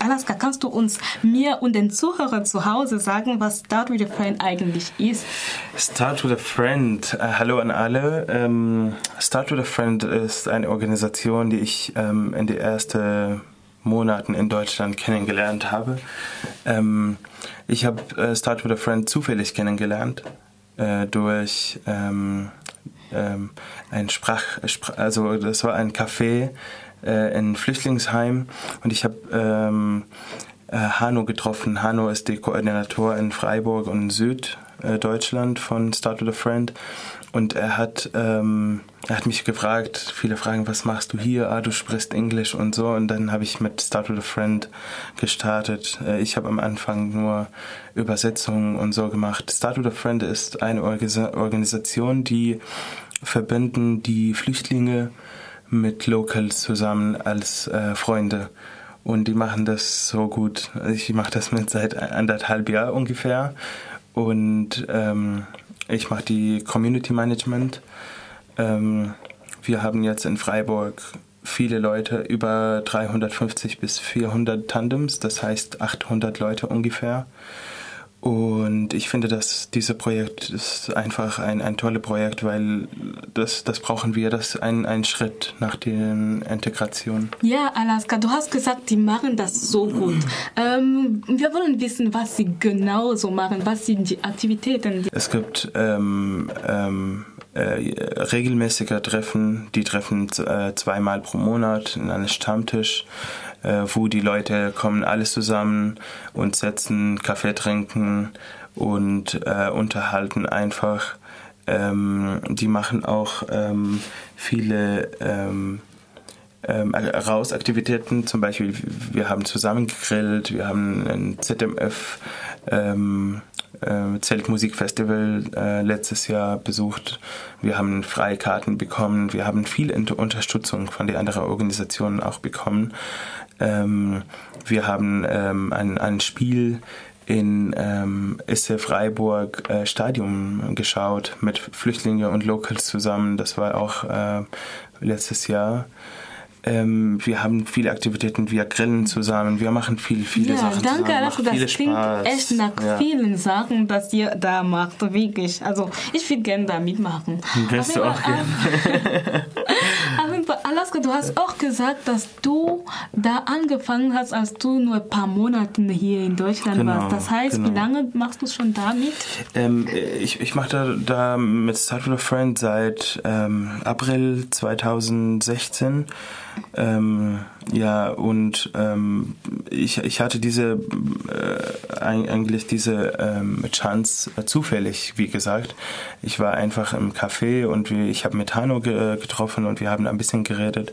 Alaska, kannst du uns, mir und den Zuhörern zu Hause sagen, was Start with a Friend eigentlich ist? Start with a Friend, äh, hallo an alle. Ähm, Start with a Friend ist eine Organisation, die ich ähm, in den ersten Monaten in Deutschland kennengelernt habe. Ähm, ich habe äh, Start with a Friend zufällig kennengelernt äh, durch ähm, ähm, ein Sprach, also das war ein Café äh, in Flüchtlingsheim und ich habe ähm, äh, Hanno getroffen. Hanno ist der Koordinator in Freiburg und Süddeutschland von Start with a Friend und er hat, ähm, er hat mich gefragt, viele fragen, was machst du hier? Ah, du sprichst Englisch und so. Und dann habe ich mit Start with a Friend gestartet. Äh, ich habe am Anfang nur Übersetzungen und so gemacht. Start with a Friend ist eine Organisation, die verbinden die Flüchtlinge mit Locals zusammen als äh, Freunde. Und die machen das so gut. Ich mache das mit seit anderthalb Jahren ungefähr. Und ähm, ich mache die Community Management. Ähm, wir haben jetzt in Freiburg viele Leute, über 350 bis 400 Tandems, das heißt 800 Leute ungefähr. Und ich finde, dass dieses Projekt ist einfach ein, ein tolles Projekt, weil das, das brauchen wir, das ist ein, ein Schritt nach der Integration. Ja, Alaska, du hast gesagt, die machen das so gut. Ähm, wir wollen wissen, was sie genau so machen, was sind die Aktivitäten. Die es gibt ähm, ähm, äh, regelmäßige Treffen, die treffen äh, zweimal pro Monat in einem Stammtisch äh, wo die Leute kommen alles zusammen und setzen, Kaffee trinken und äh, unterhalten einfach. Ähm, die machen auch ähm, viele ähm, ähm, Rausaktivitäten, zum Beispiel wir haben zusammen gegrillt, wir haben ein ZMF ähm, äh, Zeltmusikfestival äh, letztes Jahr besucht. Wir haben Freikarten bekommen, wir haben viel Unterstützung von den anderen Organisationen auch bekommen. Ähm, wir haben ähm, ein, ein Spiel in ähm, Isse Freiburg äh, Stadion geschaut mit Flüchtlingen und Locals zusammen. Das war auch äh, letztes Jahr. Ähm, wir haben viele Aktivitäten, wir grillen zusammen, wir machen viel, viele ja, Sachen danke, zusammen. Danke, das klingt Spaß. echt nach ja. vielen Sachen, dass ihr da macht, wirklich. Also ich würde gerne da mitmachen. Willst du auch gerne? Hast auch gesagt, dass du da angefangen hast, als du nur ein paar Monate hier in Deutschland genau, warst. Das heißt, genau. wie lange machst du schon damit? Ähm, ich ich mache da, da mit Start with a Friend seit ähm, April 2016. Ähm, ja, und ähm, ich, ich hatte diese äh, eigentlich diese ähm, Chance äh, zufällig, wie gesagt. Ich war einfach im Café und wir, ich habe mit Hanno ge getroffen und wir haben ein bisschen geredet.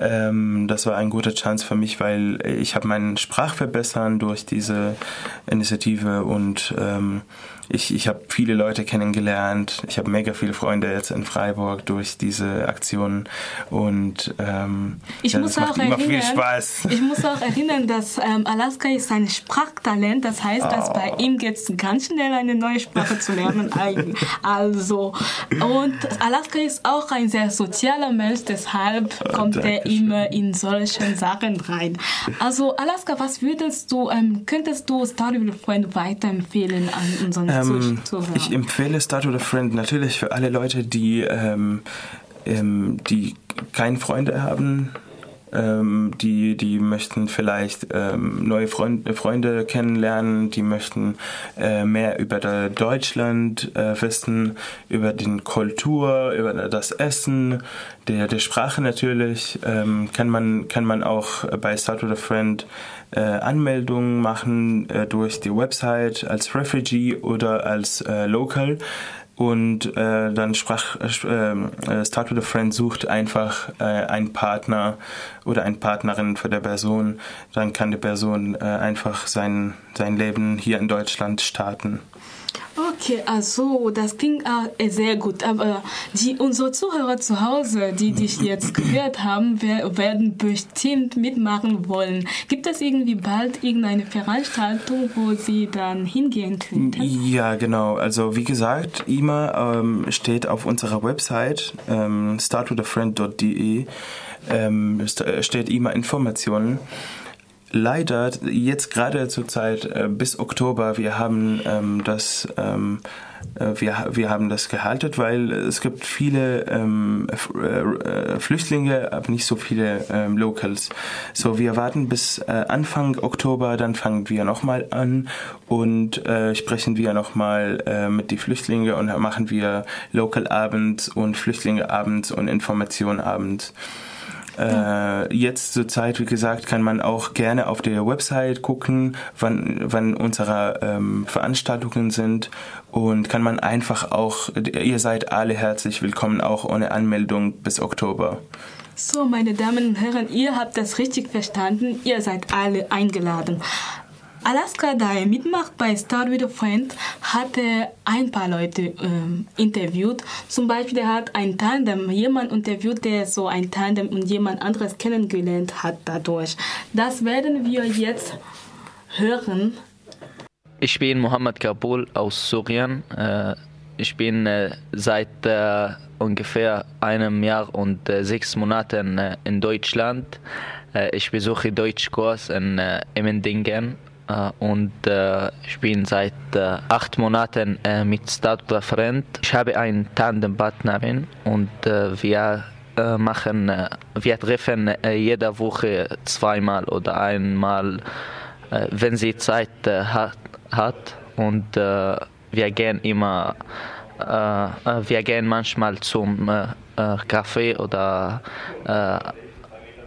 Ähm, das war eine gute Chance für mich, weil ich habe meinen Sprachverbessern durch diese Initiative und ähm, ich, ich habe viele Leute kennengelernt. Ich habe mega viele Freunde jetzt in Freiburg durch diese Aktionen und ähm, ich ja, muss das auch macht erinnern, viel Spaß. Ich muss auch erinnern, dass ähm, Alaska ist ein Sprachtalent. Das heißt, oh. dass bei ihm geht es ganz schnell eine neue Sprache zu lernen. also und Alaska ist auch ein sehr sozialer Mensch, deshalb oh, kommt er immer in solchen Sachen rein. Also Alaska, was würdest du, ähm, könntest du Story with a Friend weiterempfehlen an unseren ähm, ich empfehle Start with a Friend natürlich für alle Leute, die, ähm, ähm, die keine Freunde haben, ähm, die, die möchten vielleicht ähm, neue Freund, Freunde kennenlernen, die möchten äh, mehr über Deutschland äh, wissen, über die Kultur, über das Essen, der, der Sprache natürlich. Ähm, kann, man, kann man auch bei Start with a Friend äh, Anmeldungen machen äh, durch die Website als Refugee oder als äh, Local und äh, dann sprach äh, äh, Start with a Friend sucht einfach äh, einen Partner oder eine Partnerin für der Person, dann kann die Person äh, einfach sein sein Leben hier in Deutschland starten. Okay, also das klingt äh, sehr gut. Aber die, unsere Zuhörer zu Hause, die dich jetzt gehört haben, werden bestimmt mitmachen wollen. Gibt es irgendwie bald irgendeine Veranstaltung, wo sie dann hingehen könnten? Ja, genau. Also wie gesagt, IMA ähm, steht auf unserer Website ähm, startwithafriend.de ähm, steht IMA Informationen leider jetzt gerade zur Zeit äh, bis Oktober, wir haben ähm, das ähm, äh, wir, wir haben das gehalten, weil es gibt viele ähm, äh, Flüchtlinge, aber nicht so viele ähm, Locals. So, wir warten bis äh, Anfang Oktober, dann fangen wir nochmal an und äh, sprechen wir nochmal äh, mit den Flüchtlingen und machen wir Local Abend und Flüchtlinge Abend und Information Abend. Äh, jetzt zur Zeit, wie gesagt, kann man auch gerne auf der Website gucken, wann, wann unsere ähm, Veranstaltungen sind und kann man einfach auch, ihr seid alle herzlich willkommen, auch ohne Anmeldung bis Oktober. So, meine Damen und Herren, ihr habt das richtig verstanden. Ihr seid alle eingeladen. Alaska, da er mitmacht bei Start with a Friend, hat ein paar Leute ähm, interviewt. Zum Beispiel, hat ein Tandem, jemand interviewt, der so ein Tandem und jemand anderes kennengelernt hat dadurch. Das werden wir jetzt hören. Ich bin Mohammed Kabul aus Syrien. Äh, ich bin äh, seit äh, ungefähr einem Jahr und sechs Monaten in Deutschland. Ich besuche Deutschkurs in Emmendingen äh, und äh, ich bin seit äh, acht Monaten mit Stadtler Friend. Ich habe einen Tandempartnerin und wir machen, wir treffen jede Woche zweimal oder einmal, wenn sie Zeit hat, und wir gehen immer, wir gehen manchmal zum Café oder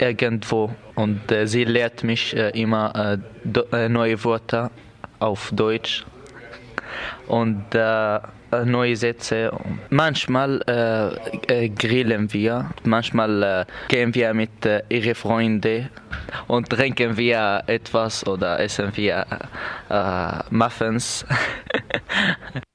irgendwo und äh, sie lehrt mich äh, immer äh, neue Wörter auf Deutsch und neue Sätze. Manchmal äh, grillen wir, manchmal äh, gehen wir mit äh, ihren Freunden und trinken wir etwas oder essen wir Muffins.